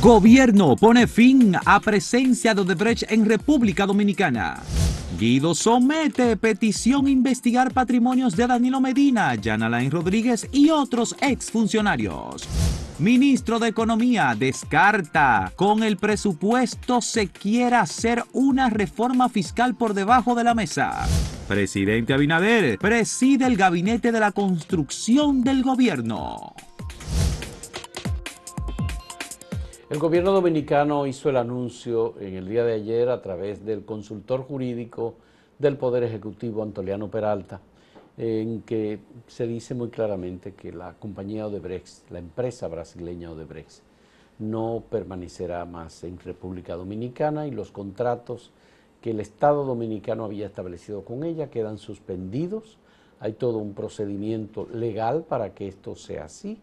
Gobierno pone fin a presencia de Odebrecht en República Dominicana. Guido somete petición a investigar patrimonios de Danilo Medina, Alain Rodríguez y otros exfuncionarios. Ministro de Economía descarta con el presupuesto se quiera hacer una reforma fiscal por debajo de la mesa. Presidente Abinader preside el gabinete de la construcción del gobierno. El gobierno dominicano hizo el anuncio en el día de ayer a través del consultor jurídico del Poder Ejecutivo, Antoliano Peralta, en que se dice muy claramente que la compañía Odebrecht, la empresa brasileña Odebrecht, no permanecerá más en República Dominicana y los contratos que el Estado dominicano había establecido con ella quedan suspendidos. Hay todo un procedimiento legal para que esto sea así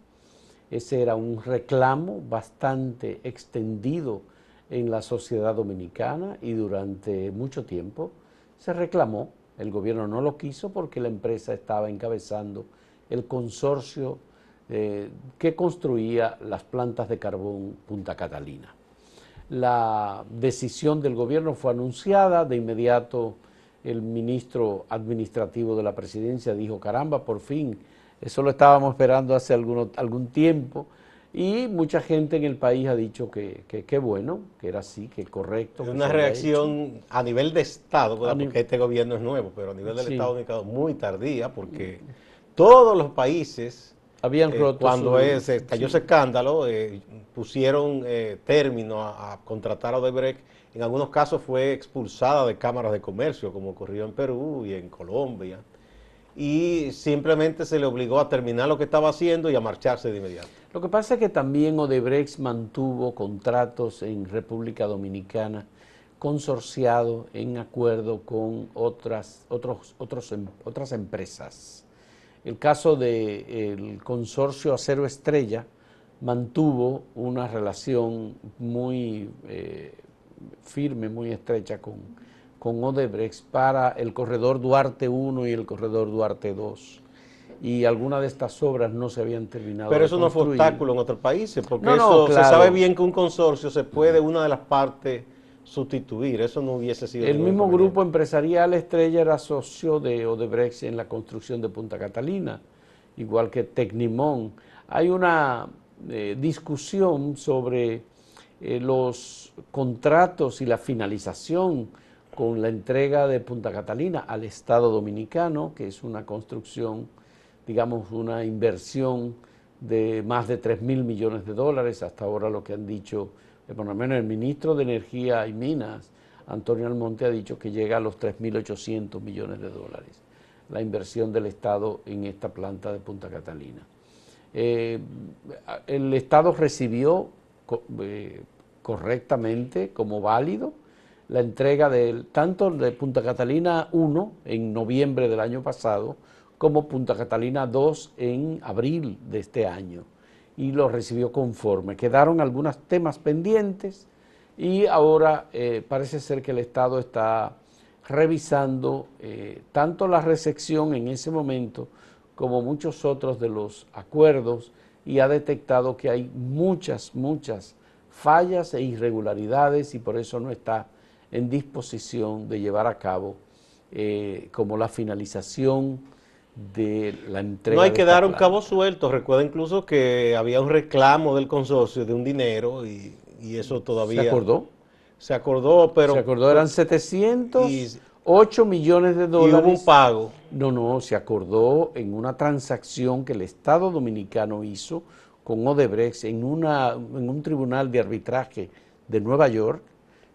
ese era un reclamo bastante extendido en la sociedad dominicana y durante mucho tiempo se reclamó. El gobierno no lo quiso porque la empresa estaba encabezando el consorcio eh, que construía las plantas de carbón Punta Catalina. La decisión del gobierno fue anunciada, de inmediato el ministro administrativo de la presidencia dijo, caramba, por fin eso lo estábamos esperando hace algún tiempo. Y mucha gente en el país ha dicho que qué bueno, que era así, que correcto. Es una reacción a nivel de Estado, porque este gobierno es nuevo, pero a nivel del Estado dominicano muy tardía, porque todos los países habían eh, roto cuando se cayó ese escándalo eh, pusieron eh, término a, a, contratar a Odebrecht. En algunos casos fue expulsada de cámaras de comercio como ocurrió en Perú y en Colombia y simplemente se le obligó a terminar lo que estaba haciendo y a marcharse de inmediato. Lo que pasa es que también Odebrecht mantuvo contratos en República Dominicana consorciado en acuerdo con otras, otros, em, otras empresas. El caso del consorcio Acero Estrella mantuvo una relación muy eh, firme, muy estrecha con, con Odebrecht para el corredor Duarte 1 y el corredor Duarte 2 y algunas de estas obras no se habían terminado. Pero eso no fue obstáculo en otros países, porque eso se sabe bien que un consorcio se puede una de las partes sustituir, eso no hubiese sido. El mismo grupo empresarial Estrella era socio de Odebrecht en la construcción de Punta Catalina, igual que Tecnimón. Hay una eh, discusión sobre eh, los contratos y la finalización con la entrega de Punta Catalina al Estado Dominicano, que es una construcción, digamos, una inversión de más de 3 mil millones de dólares, hasta ahora lo que han dicho, eh, por lo menos el ministro de Energía y Minas, Antonio Almonte, ha dicho que llega a los 3.800 millones de dólares, la inversión del Estado en esta planta de Punta Catalina. Eh, el Estado recibió eh, correctamente como válido la entrega de, tanto de Punta Catalina 1 en noviembre del año pasado, como Punta Catalina 2 en abril de este año, y lo recibió conforme. Quedaron algunos temas pendientes y ahora eh, parece ser que el Estado está revisando eh, tanto la recepción en ese momento como muchos otros de los acuerdos y ha detectado que hay muchas, muchas fallas e irregularidades y por eso no está en disposición de llevar a cabo eh, como la finalización de la entrega. No hay que dar un cabo suelto. Recuerda incluso que había un reclamo del consorcio de un dinero y, eso todavía... ¿Se acordó? Se acordó, pero... Se acordó, eran 708 millones de dólares. Y hubo un pago. No, no, se acordó en una transacción que el Estado Dominicano hizo con Odebrecht en, una, en un tribunal de arbitraje de Nueva York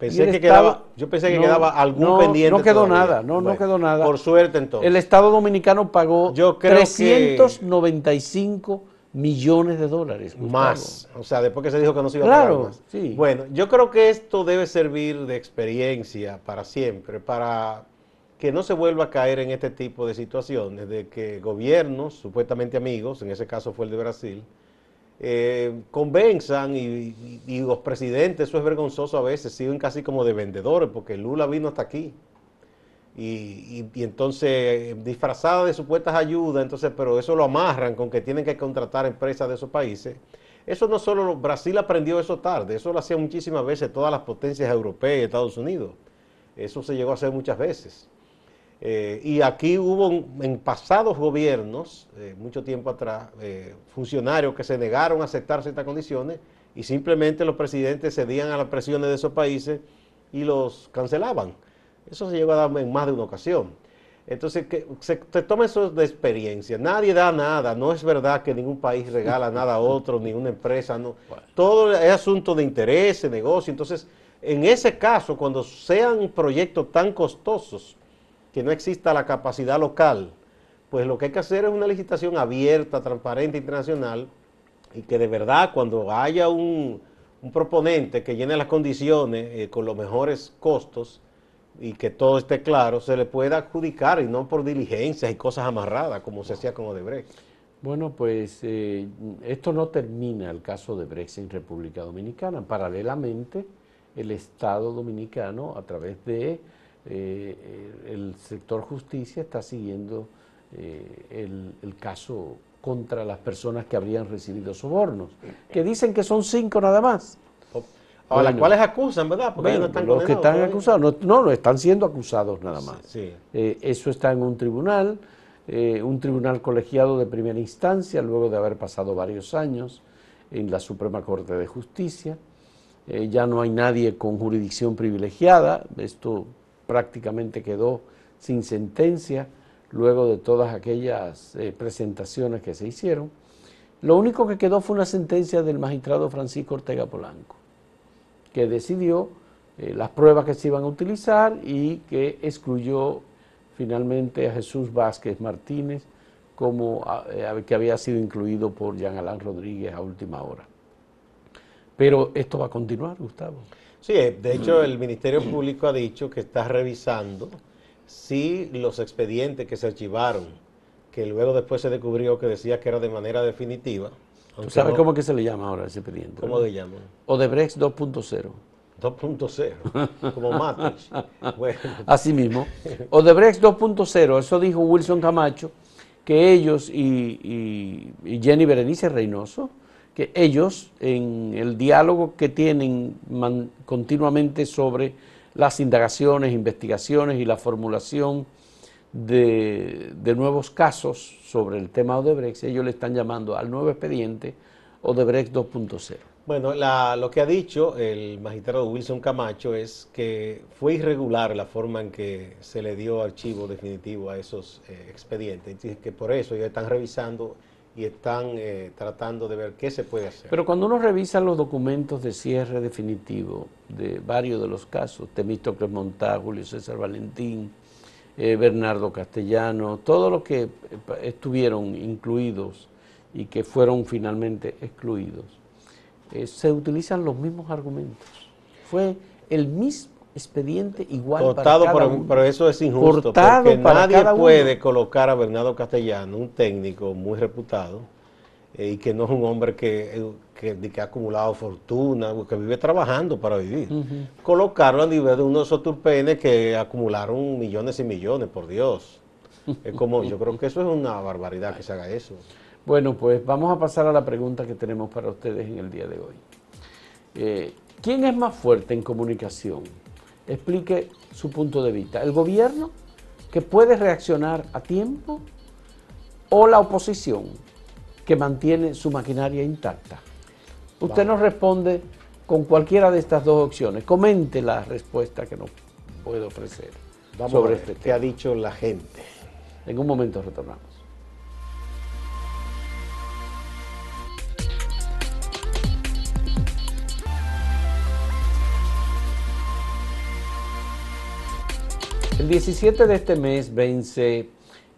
Pensé que quedaba, yo pensé que quedaba algún pendiente. No quedó nada, no, no quedó nada. Por suerte entonces. El Estado Dominicano pagó yo 395 millones de dólares. Más, o sea, después que se dijo que no se iba a pagar más. Sí. Bueno, yo creo que esto debe servir de experiencia para siempre, para que no se vuelva a caer en este tipo de situaciones, de que gobiernos, supuestamente amigos, en ese caso fue el de Brasil, eh, convenzan y, los presidentes, eso es vergonzoso a veces, siguen casi como de vendedores, porque Lula vino hasta aquí. Y, entonces, disfrazada de supuestas ayudas, entonces, pero eso lo amarran con que tienen que contratar empresas de esos países. Eso no solo Brasil aprendió eso tarde, eso lo hacía muchísimas veces todas las potencias europeas y Estados Unidos. Eso se llegó a hacer muchas veces. Eh, y aquí hubo en pasados gobiernos, eh, mucho tiempo atrás, eh, funcionarios que se negaron a aceptar ciertas condiciones y simplemente los presidentes cedían a las presiones de esos países y los cancelaban. Eso se llegó a dar en más de una ocasión. Entonces, que se te toma eso de experiencia. Nadie da nada. No es verdad que ningún país regala nada a otro, ni una empresa. No. Todo es asunto de interés, de negocio. Entonces, en ese caso, cuando sean proyectos tan costosos que no exista la capacidad local, pues lo que hay que hacer es una licitación abierta, transparente, internacional, y que de verdad cuando haya un, proponente que llene las condiciones eh, con los mejores costos, y que todo esté claro, se le pueda adjudicar y no por diligencias y cosas amarradas como se hacía con Odebrecht. Bueno, pues eh, esto no termina el caso de Brexit en República Dominicana. Paralelamente, el Estado dominicano, a través de eh, el sector justicia, está siguiendo eh, el, el, caso contra las personas que habrían recibido sobornos, que dicen que son cinco nada más a las cuales acusan, ¿verdad? Porque no están los que están acusados, no, no, están siendo acusados nada más. Eh, eso está en un tribunal, un tribunal colegiado de primera instancia, luego de haber pasado varios años en la Suprema Corte de Justicia. Ya no hay nadie con jurisdicción privilegiada, esto prácticamente quedó sin sentencia luego de todas aquellas presentaciones que se hicieron. Lo único que quedó fue una sentencia del magistrado Francisco Ortega Polanco que decidió eh, las pruebas que se iban a utilizar y que excluyó finalmente a Jesús Vázquez Martínez como eh, que había sido incluido por Jean Alain Rodríguez a última hora. Pero esto va a continuar, Gustavo. Sí, eh, de hecho el Ministerio Público ha dicho que está revisando si los expedientes que se archivaron, que luego después se descubrió que decía que era de manera definitiva, ¿Tú sabes cómo que se le llama ahora ese expediente? ¿Cómo le llaman? Odebrecht 2.0. 2.0, como Matrix. bueno. Así mismo. Odebrecht 2.0, eso dijo Wilson Camacho, que ellos y, Jenny Berenice Reynoso, que ellos en el diálogo que tienen continuamente sobre las indagaciones, investigaciones y la formulación de, nuevos casos sobre el tema Odebrecht, ellos le están llamando al nuevo expediente Odebrecht 2.0. Bueno, lo que ha dicho el magistrado Wilson Camacho es que fue irregular la forma en que se le dio archivo definitivo a esos eh, expedientes, y que por eso ellos están revisando y están eh, tratando de ver qué se puede hacer. Pero cuando uno revisa los documentos de cierre definitivo de varios de los casos, Temístocles Montá, Julio César Valentín, eh, Bernardo Castellano, todos los que eh, estuvieron incluidos y que fueron finalmente excluidos, eh, se utilizan los mismos argumentos. Fue el mismo expediente igual para cada uno. Pero eso es injusto, porque nadie puede colocar a Bernardo Castellano, un técnico muy reputado, y que no es un hombre que que, ha acumulado fortuna, que vive trabajando para vivir. Colocarlo a nivel de unos turpenes que acumularon millones y millones, por Dios. Es como, yo creo que eso es una barbaridad que se haga eso. Bueno, pues vamos a pasar a la pregunta que tenemos para ustedes en el día de hoy. Eh, ¿Quién es más fuerte en comunicación? Explique su punto de vista. ¿El gobierno que puede reaccionar a tiempo o la oposición que mantiene su maquinaria intacta? Usted nos responde con cualquiera de estas dos opciones. Comente la respuesta que nos puede ofrecer sobre este tema. ¿Qué ha dicho la gente? En un momento retornamos. El 17 de este mes vence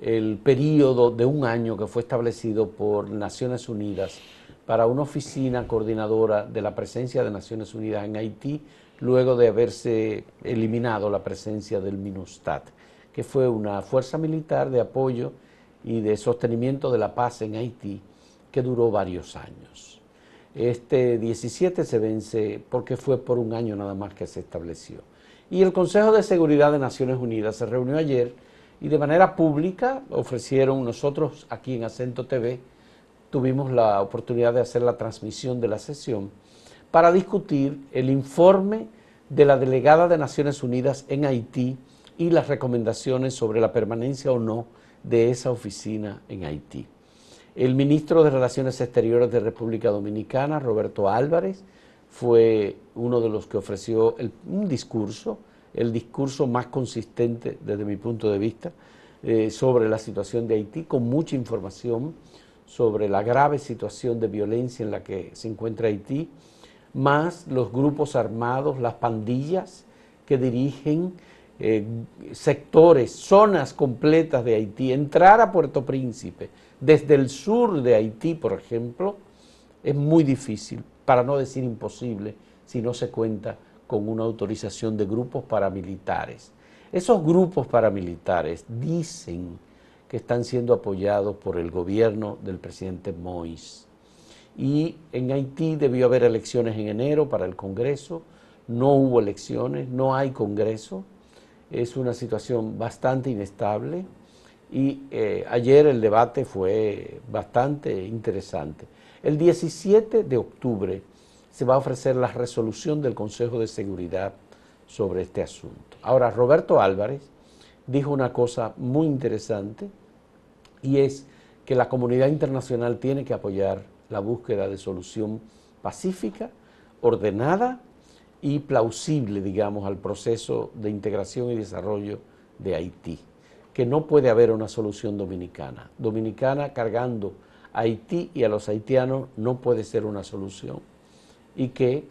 el periodo de un año que fue establecido por Naciones Unidas para una oficina coordinadora de la presencia de Naciones Unidas en Haití, luego de haberse eliminado la presencia del MINUSTAT, que fue una fuerza militar de apoyo y de sostenimiento de la paz en Haití que duró varios años. Este 17 se vence porque fue por un año nada más que se estableció. Y el Consejo de Seguridad de Naciones Unidas se reunió ayer y de manera pública ofrecieron nosotros aquí en Acento TV tuvimos la oportunidad de hacer la transmisión de la sesión para discutir el informe de la delegada de Naciones Unidas en Haití y las recomendaciones sobre la permanencia o no de esa oficina en Haití. El ministro de Relaciones Exteriores de República Dominicana, Roberto Álvarez, fue uno de los que ofreció un discurso, el discurso más consistente desde mi punto de vista, eh, sobre la situación de Haití, con mucha información sobre la grave situación de violencia en la que se encuentra Haití, más los grupos armados, las pandillas que dirigen eh, sectores, zonas completas de Haití, entrar a Puerto Príncipe desde el sur de Haití, por ejemplo, es muy difícil, para no decir imposible, si no se cuenta con una autorización de grupos paramilitares. Esos grupos paramilitares dicen que están siendo apoyados por el gobierno del presidente Moïse. Y en Haití debió haber elecciones en enero para el Congreso, no hubo elecciones, no hay Congreso, es una situación bastante inestable y eh, ayer el debate fue bastante interesante. El 17 de octubre se va a ofrecer la resolución del Consejo de Seguridad sobre este asunto. Ahora, Roberto Álvarez dijo una cosa muy interesante y es que la comunidad internacional tiene que apoyar la búsqueda de solución pacífica, ordenada y plausible, digamos, al proceso de integración y desarrollo de Haití, que no puede haber una solución dominicana. Dominicana cargando Haití y a los haitianos no puede ser una solución y que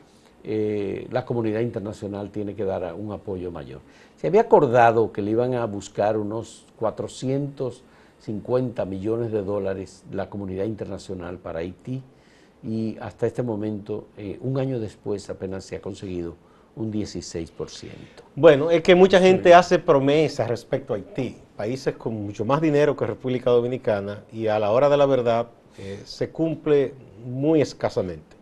eh, la comunidad internacional tiene que dar un apoyo mayor. Se había acordado que le iban a buscar unos 450 millones de dólares la comunidad internacional para Haití y hasta este momento, eh, un año después, apenas se ha conseguido un 16%. Bueno, es que mucha gente hace promesas respecto a Haití, países con mucho más dinero que República Dominicana, y a la hora de la verdad eh, se cumple muy escasamente.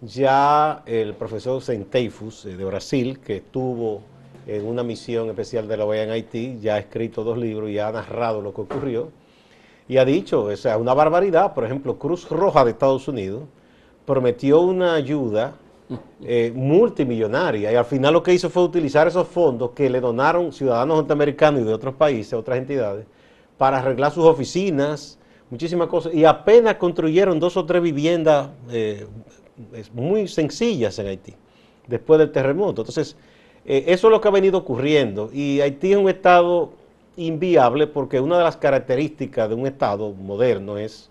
Ya el profesor Centeifus eh, de Brasil, que estuvo en una misión especial de la OEA en Haití, ya ha escrito dos libros y ha narrado lo que ocurrió, y ha dicho, o sea, una barbaridad, por ejemplo, Cruz Roja de Estados Unidos prometió una ayuda eh, multimillonaria. Y al final lo que hizo fue utilizar esos fondos que le donaron ciudadanos norteamericanos y de otros países, otras entidades, para arreglar sus oficinas, muchísimas cosas, y apenas construyeron dos o tres viviendas eh, muy sencillas en Haití, después del terremoto. Entonces, eh, eso es lo que ha venido ocurriendo. Y Haití es un estado inviable porque una de las características de un estado moderno es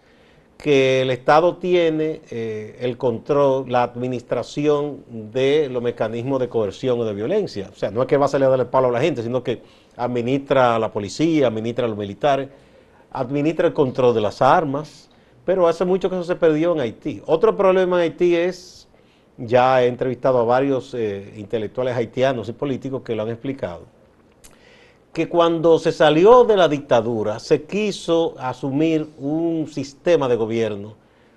que el Estado tiene eh, el control, la administración de los mecanismos de coerción o de violencia. O sea, no es que va a salir a darle palo a la gente, sino que administra a la policía, administra a los militares, administra el control de las armas, pero hace mucho que eso se perdió en Haití. Otro problema en Haití es, ya he entrevistado a varios eh, intelectuales haitianos y políticos que lo han explicado, que cuando se salió de la dictadura se quiso asumir un sistema de gobierno,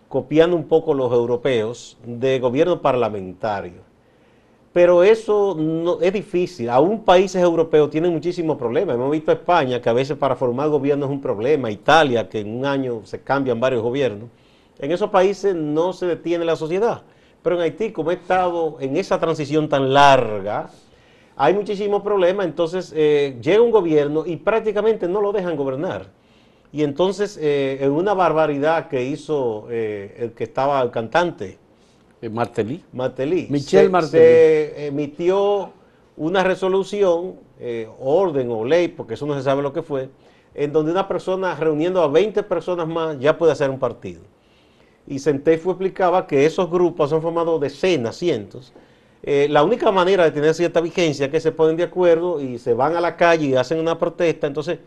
copiando un poco los europeos, de gobierno parlamentario. Pero eso no, es difícil. Aún países europeos tienen muchísimos problemas. Hemos visto a España, que a veces para formar gobierno es un problema. Italia, que en un año se cambian varios gobiernos. En esos países no se detiene la sociedad. Pero en Haití, como he estado en esa transición tan larga, hay muchísimos problemas, entonces eh, llega un gobierno y prácticamente no lo dejan gobernar. Y entonces, eh, en una barbaridad que hizo eh, el que estaba el cantante, Martelly. Martelly. Michel se, Martelly. Se emitió una resolución, orden o ley, porque eso no se sabe lo que fue, en donde una persona reuniendo a 20 personas más ya puede hacer un partido. Y Centefo explicaba que esos grupos han formado decenas, cientos, eh, la única manera de tener cierta vigencia es que se ponen de acuerdo y se van a la calle y hacen una protesta, entonces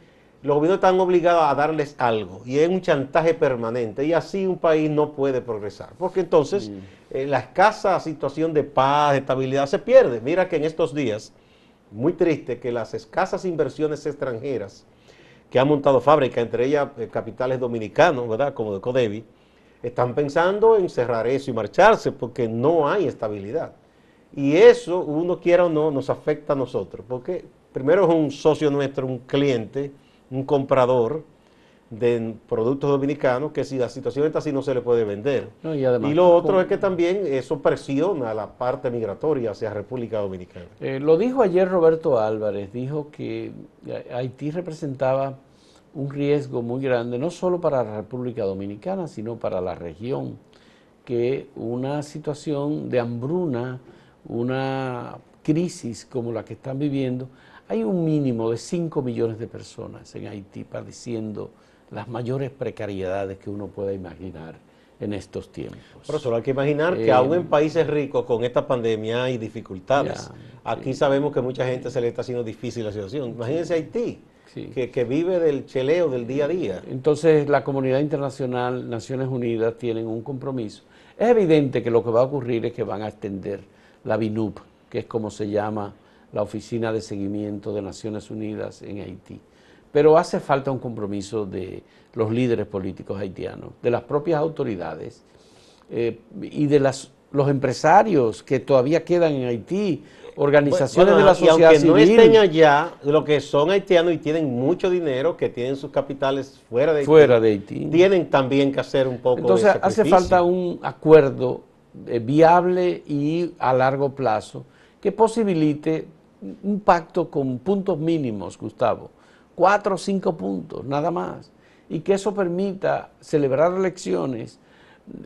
los gobiernos están obligados a darles algo y es un chantaje permanente y así un país no puede progresar, porque entonces eh, la escasa situación de paz, de estabilidad se pierde. Mira que en estos días, muy triste que las escasas inversiones extranjeras que han montado fábricas, entre ellas eh, capitales dominicanos, ¿verdad? Como de Codevi, están pensando en cerrar eso y marcharse porque no hay estabilidad. Y eso, uno quiera o no, nos afecta a nosotros, porque primero es un socio nuestro, un cliente, un comprador de productos dominicanos que si la situación está así no se le puede vender. No, y lo otro es que también eso presiona la parte migratoria hacia República Dominicana. Eh, lo dijo ayer Roberto Álvarez, dijo que Haití representaba un riesgo muy grande, no solo para la República Dominicana, sino para la región, que una situación de hambruna, una crisis como la que están viviendo, hay un mínimo de 5 millones de personas en Haití padeciendo las mayores precariedades que uno pueda imaginar en estos tiempos. Pero solo hay que imaginar que Eh, aún en países ricos con esta pandemia hay dificultades. Ya, Aquí sabemos que mucha gente se le está haciendo difícil la situación. Imagínense Haití, Sí. que, que vive del cheleo del día a día. Entonces la comunidad internacional, Naciones Unidas, tienen un compromiso. Es evidente que lo que va a ocurrir es que van a extender la BINUP, que es como se llama la Oficina de Seguimiento de Naciones Unidas en Haití. Pero hace falta un compromiso de los líderes políticos haitianos, de las propias autoridades eh, y de las, los empresarios que todavía quedan en Haití, organizaciones Bueno, de la y sociedad aunque no civil. estén allá, lo que son haitianos y tienen mucho dinero, que tienen sus capitales fuera de Haití, Fuera de Haití. tienen también que hacer un poco Entonces de hace falta un acuerdo viable y a largo plazo que posibilite un pacto con puntos mínimos, Gustavo, cuatro o cinco puntos, nada más, y que eso permita celebrar elecciones,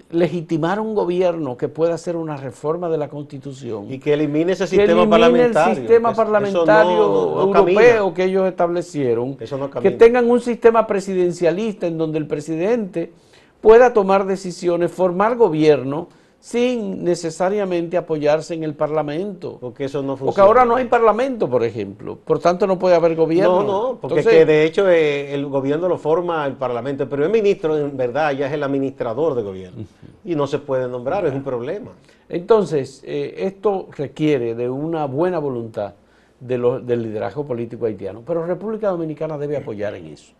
legitimar un gobierno que pueda hacer una reforma de la Constitución Y que elimine ese que sistema elimine parlamentario. el sistema Eso- eso parlamentario no- no europeo camina. que ellos establecieron, Eso no que tengan un sistema presidencialista en donde el presidente pueda tomar decisiones, formar gobierno sin necesariamente apoyarse en el parlamento. Porque eso no funciona. Porque ahora no hay parlamento, por ejemplo, por tanto no puede haber gobierno. No, no, porque Entonces, que de hecho eh, el gobierno lo forma el parlamento, pero el ministro en verdad ya es el administrador de gobierno y no se puede nombrar, es un problema. Entonces, eh, esto requiere de una buena voluntad de lo- del liderazgo político haitiano, pero República Dominicana debe apoyar en eso.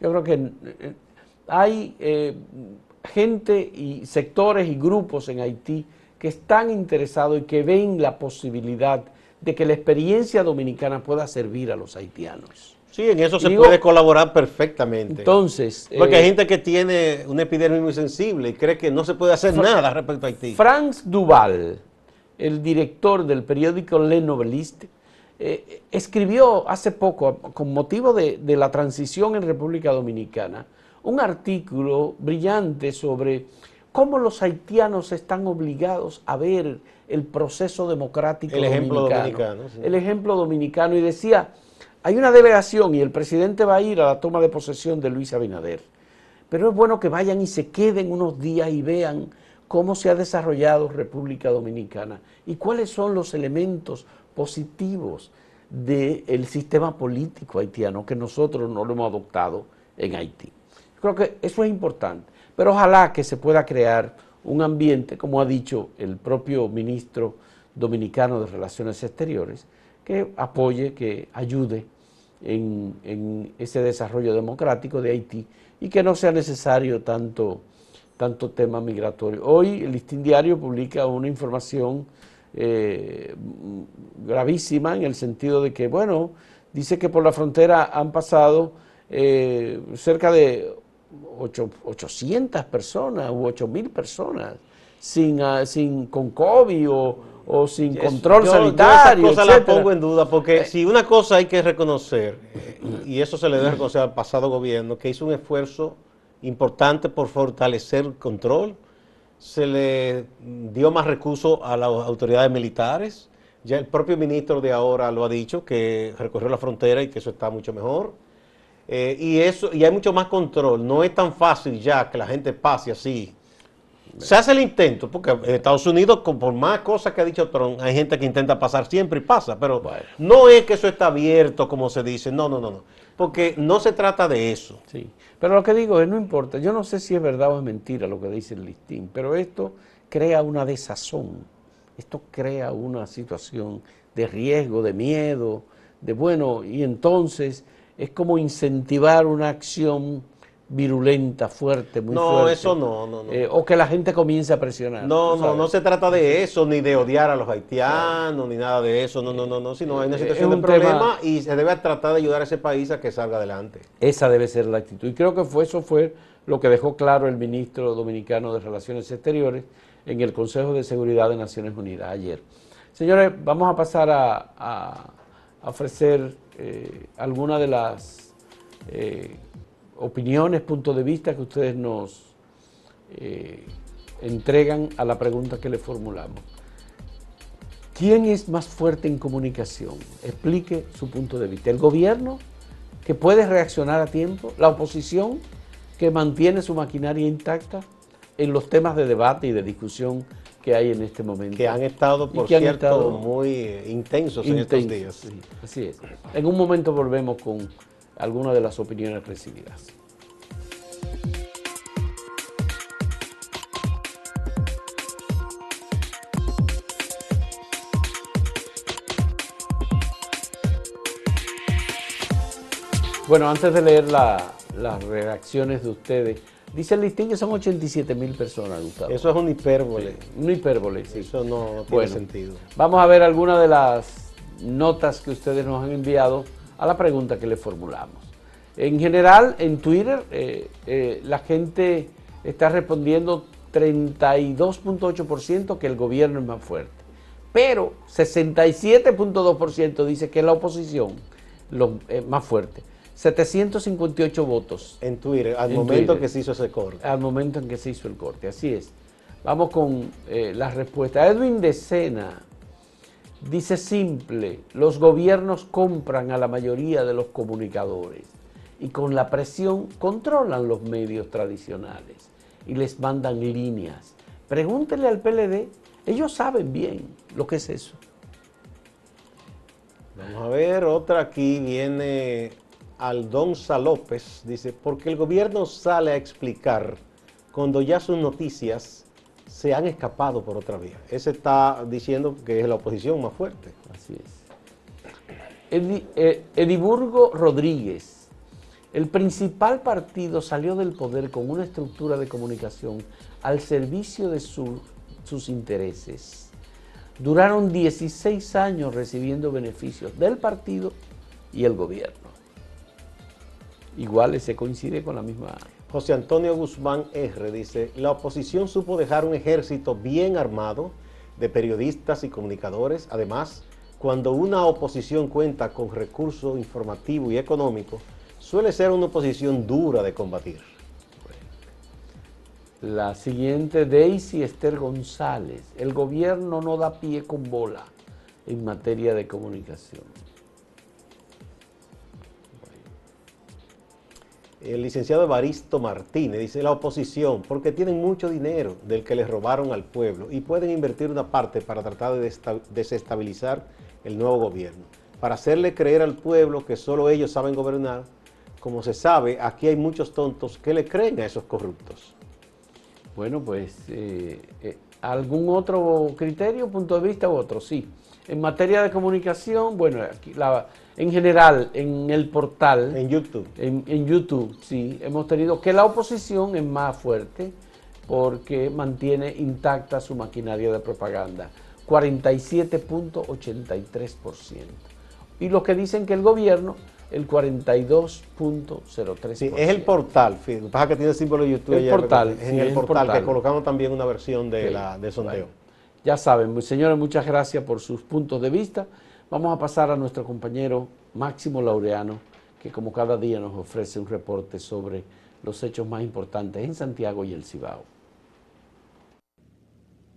Yo creo que eh, hay gente y sectores y grupos en Haití que están interesados y que ven la posibilidad de que la experiencia dominicana pueda servir a los haitianos. Sí, en eso se Digo- puede colaborar perfectamente. Entonces, porque eh, hay gente que tiene una epidemia muy sensible y cree que no se puede hacer nada respecto a Haití. Franz Duval, el director del periódico Le Noveliste, eh, escribió hace poco, con motivo de, de la transición en República Dominicana, un artículo brillante sobre cómo los haitianos están obligados a ver el proceso democrático El ejemplo dominicano. dominicano, sí. El ejemplo dominicano. Y decía, hay una delegación y el presidente va a ir a la toma de posesión de Luis Abinader. Pero es bueno que vayan y se queden unos días y vean cómo se ha desarrollado República Dominicana y cuáles son los elementos positivos del sistema político haitiano que nosotros no lo hemos adoptado en Haití. Creo que eso es importante, pero ojalá que se pueda crear un ambiente, como ha dicho el propio ministro dominicano de Relaciones Exteriores, que apoye, que ayude en, en ese desarrollo democrático de Haití y que no sea necesario tanto, tanto tema migratorio. Hoy el Listín Diario publica una información eh, gravísima en el sentido de que, bueno, dice que por la frontera han pasado eh, cerca de ocho- 800 personas u 8000 personas sin, ah, sin con COVID o, o sin control Yo- sanitario. Yo esa cosa la pongo en duda porque si una cosa hay que reconocer, eh, y eso se le debe reconocer al pasado gobierno, que hizo un esfuerzo importante por fortalecer el control, se le dio más recursos a las autoridades militares, ya el propio ministro de ahora lo ha dicho, que recorrió la frontera y que eso está mucho mejor. Eh, y eso y hay mucho más control, no es tan fácil ya que la gente pase así. Se hace el intento, porque en Estados Unidos, con- por más cosas que ha dicho Trump, hay gente que intenta pasar siempre y pasa, pero Bueno. no es que eso está abierto como se dice, no, no, no, no, porque no se trata de eso. Sí, pero lo que digo es, no importa, yo no sé si es verdad o es mentira lo que dice el listín, pero esto crea una desazón, esto crea una situación de riesgo, de miedo, de bueno, y entonces es como incentivar una acción virulenta, fuerte, muy no, fuerte. No, eso no, no, no. Eh, o que la gente comience a presionar. No, no, no se trata de eso, ni de odiar a los haitianos, ni nada de eso, no, no, no, no, sino hay una situación de problema y se debe tratar de ayudar a ese país a que salga adelante. Esa debe ser la actitud. Y creo que fue eso fue lo que dejó claro el ministro dominicano de Relaciones Exteriores en el Consejo de Seguridad de Naciones Unidas ayer. Señores, vamos a pasar a, ofrecer eh, algunas de las eh, opiniones, puntos de vista que ustedes nos eh, entregan a la pregunta que le formulamos. ¿Quién es más fuerte en comunicación? Explique su punto de vista. ¿El gobierno que puede reaccionar a tiempo? ¿La oposición que mantiene su maquinaria intacta en los temas de debate y de discusión que hay en este momento? Que han estado, por cierto, muy eh, intensos, en estos días. así es. En un momento volvemos con algunas de las opiniones recibidas. Bueno, antes de leer las reacciones de ustedes, dice el listín que son 87 mil personas, Gustavo. Eso es un hipérbole. un hipérbole, sí. Eso no, tiene sentido. Vamos a ver algunas de las notas que ustedes nos han enviado a la pregunta que le formulamos. En general, en Twitter, eh, eh, la gente está respondiendo 32.8% que el gobierno es más fuerte, pero 67.2% dice que la oposición lo, es más fuerte. 758 votos. En Twitter, al momento que se hizo ese corte. Al momento en que se hizo el corte, así es. Vamos con eh, las respuestas. Edwin de Sena dice simple, los gobiernos compran a la mayoría de los comunicadores y con la presión controlan los medios tradicionales y les mandan líneas. Pregúntenle al PLD, ellos saben bien lo que es eso. Vamos a ver, otra aquí viene Aldonza López, dice, porque el gobierno sale a explicar cuando ya sus noticias se han escapado por otra vía. Ese está diciendo que es la oposición más fuerte. Así es. Eh, Ediburgo Rodríguez, el principal partido salió del poder con una estructura de comunicación al servicio de sus intereses. Duraron 16 años recibiendo beneficios del partido y el gobierno igual se coincide con la misma... José Antonio Guzmán R. dice, la oposición supo dejar un ejército bien armado de periodistas y comunicadores. Además, cuando una oposición cuenta con recursos informativo y económico, suele ser una oposición dura de combatir. La siguiente, Daisy Esther González. El gobierno no da pie con bola en materia de comunicación. El licenciado Evaristo Martínez, dice la oposición, porque tienen mucho dinero del que les robaron al pueblo y pueden invertir una parte para tratar de desestabilizar el nuevo gobierno, para hacerle creer al pueblo que solo ellos saben gobernar. Como se sabe, aquí hay muchos tontos que le creen a esos corruptos. Bueno, pues, eh, eh, ¿algún otro criterio, punto de vista u otro? Sí. En materia de comunicación, bueno, aquí la en general en el portal. En YouTube. En, YouTube, sí. Hemos tenido que la oposición es más fuerte porque mantiene intacta su maquinaria de propaganda. 47.83%. Y los que dicen que el gobierno, el 42.03%. Sí, es el portal, pasa que tiene el símbolo de YouTube. El portal. Es en el, portal, que colocamos también una versión de, la, de sondeo. Ya saben, señores, muchas gracias por sus puntos de vista. Vamos a pasar a nuestro compañero Máximo Laureano, que como cada día nos ofrece un reporte sobre los hechos más importantes en Santiago y el Cibao.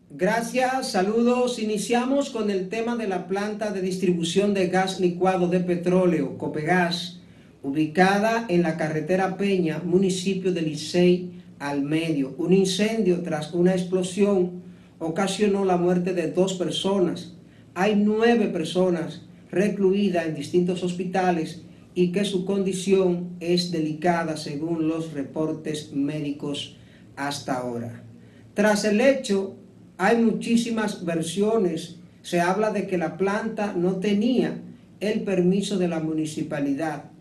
Gracias, saludos. Iniciamos con el tema de la planta de distribución de gas licuado de petróleo, Copegas, ubicada en la carretera Peña, municipio de Licey, al medio. Un incendio tras una explosión ocasionó la muerte de dos personas hay nueve personas recluidas en distintos hospitales y que su condición es delicada según los reportes médicos hasta ahora. Tras el hecho, hay muchísimas versiones. Se habla de que la planta no tenía el permiso de la municipalidad.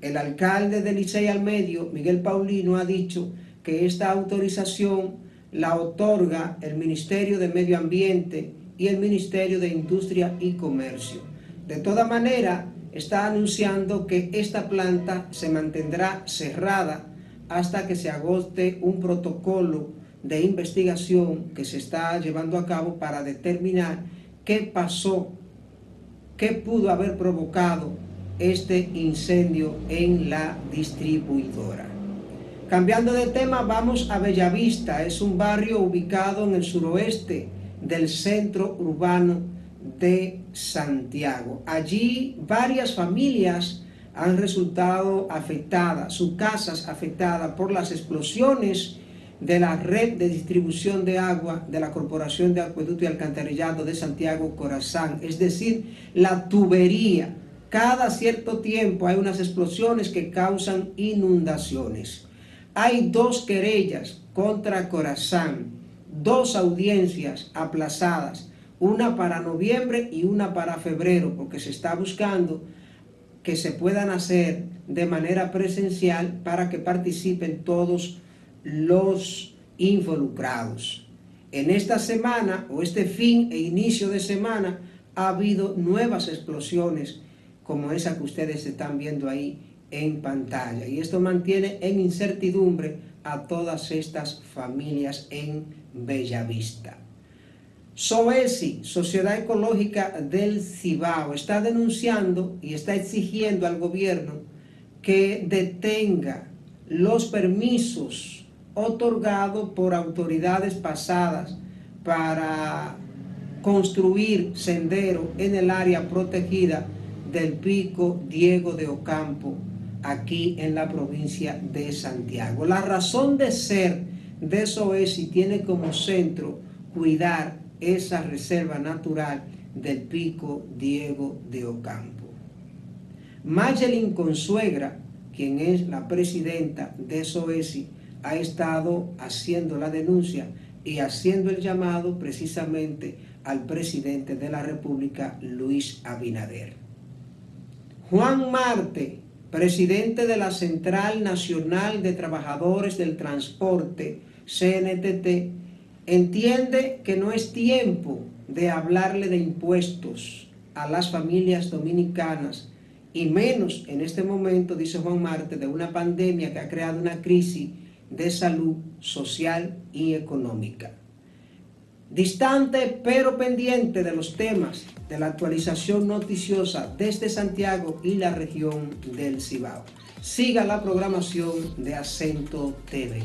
El alcalde de Licey al Medio, Miguel Paulino, ha dicho que esta autorización la otorga el Ministerio de Medio Ambiente y el Ministerio de Industria y Comercio. De toda manera, está anunciando que esta planta se mantendrá cerrada hasta que se agote un protocolo de investigación que se está llevando a cabo para determinar qué pasó, qué pudo haber provocado este incendio en la distribuidora. Cambiando de tema, vamos a Bellavista. Es un barrio ubicado en el suroeste del centro urbano de Santiago. Allí varias familias han resultado afectadas, sus casas afectadas por las explosiones de la red de distribución de agua de la Corporación de Acueducto y Alcantarillado de Santiago Corazán, es decir, la tubería. Cada cierto tiempo hay unas explosiones que causan inundaciones. Hay dos querellas contra Corazán, dos audiencias aplazadas, una para noviembre y una para febrero, porque se está buscando que se puedan hacer de manera presencial para que participen todos los involucrados. En esta semana o este fin e inicio de semana ha habido nuevas explosiones como esa que ustedes están viendo ahí en pantalla. Y esto mantiene en incertidumbre a todas estas familias en Bellavista. SOESI, Sociedad Ecológica del Cibao, está denunciando y está exigiendo al gobierno que detenga los permisos otorgados por autoridades pasadas para construir sendero en el área protegida del pico Diego de Ocampo, aquí en la provincia de Santiago. La razón de ser de SOESI tiene como centro cuidar esa reserva natural del pico Diego de Ocampo. Mayelin Consuegra, quien es la presidenta de SOESI, ha estado haciendo la denuncia y haciendo el llamado precisamente al presidente de la República, Luis Abinader. Juan Marte, presidente de la Central Nacional de Trabajadores del Transporte, CNTT, entiende que no es tiempo de hablarle de impuestos a las familias dominicanas y menos en este momento, dice Juan Marte, de una pandemia que ha creado una crisis de salud social y económica. Distante pero pendiente de los temas de la actualización noticiosa desde Santiago y la región del Cibao. Siga la programación de Acento TV.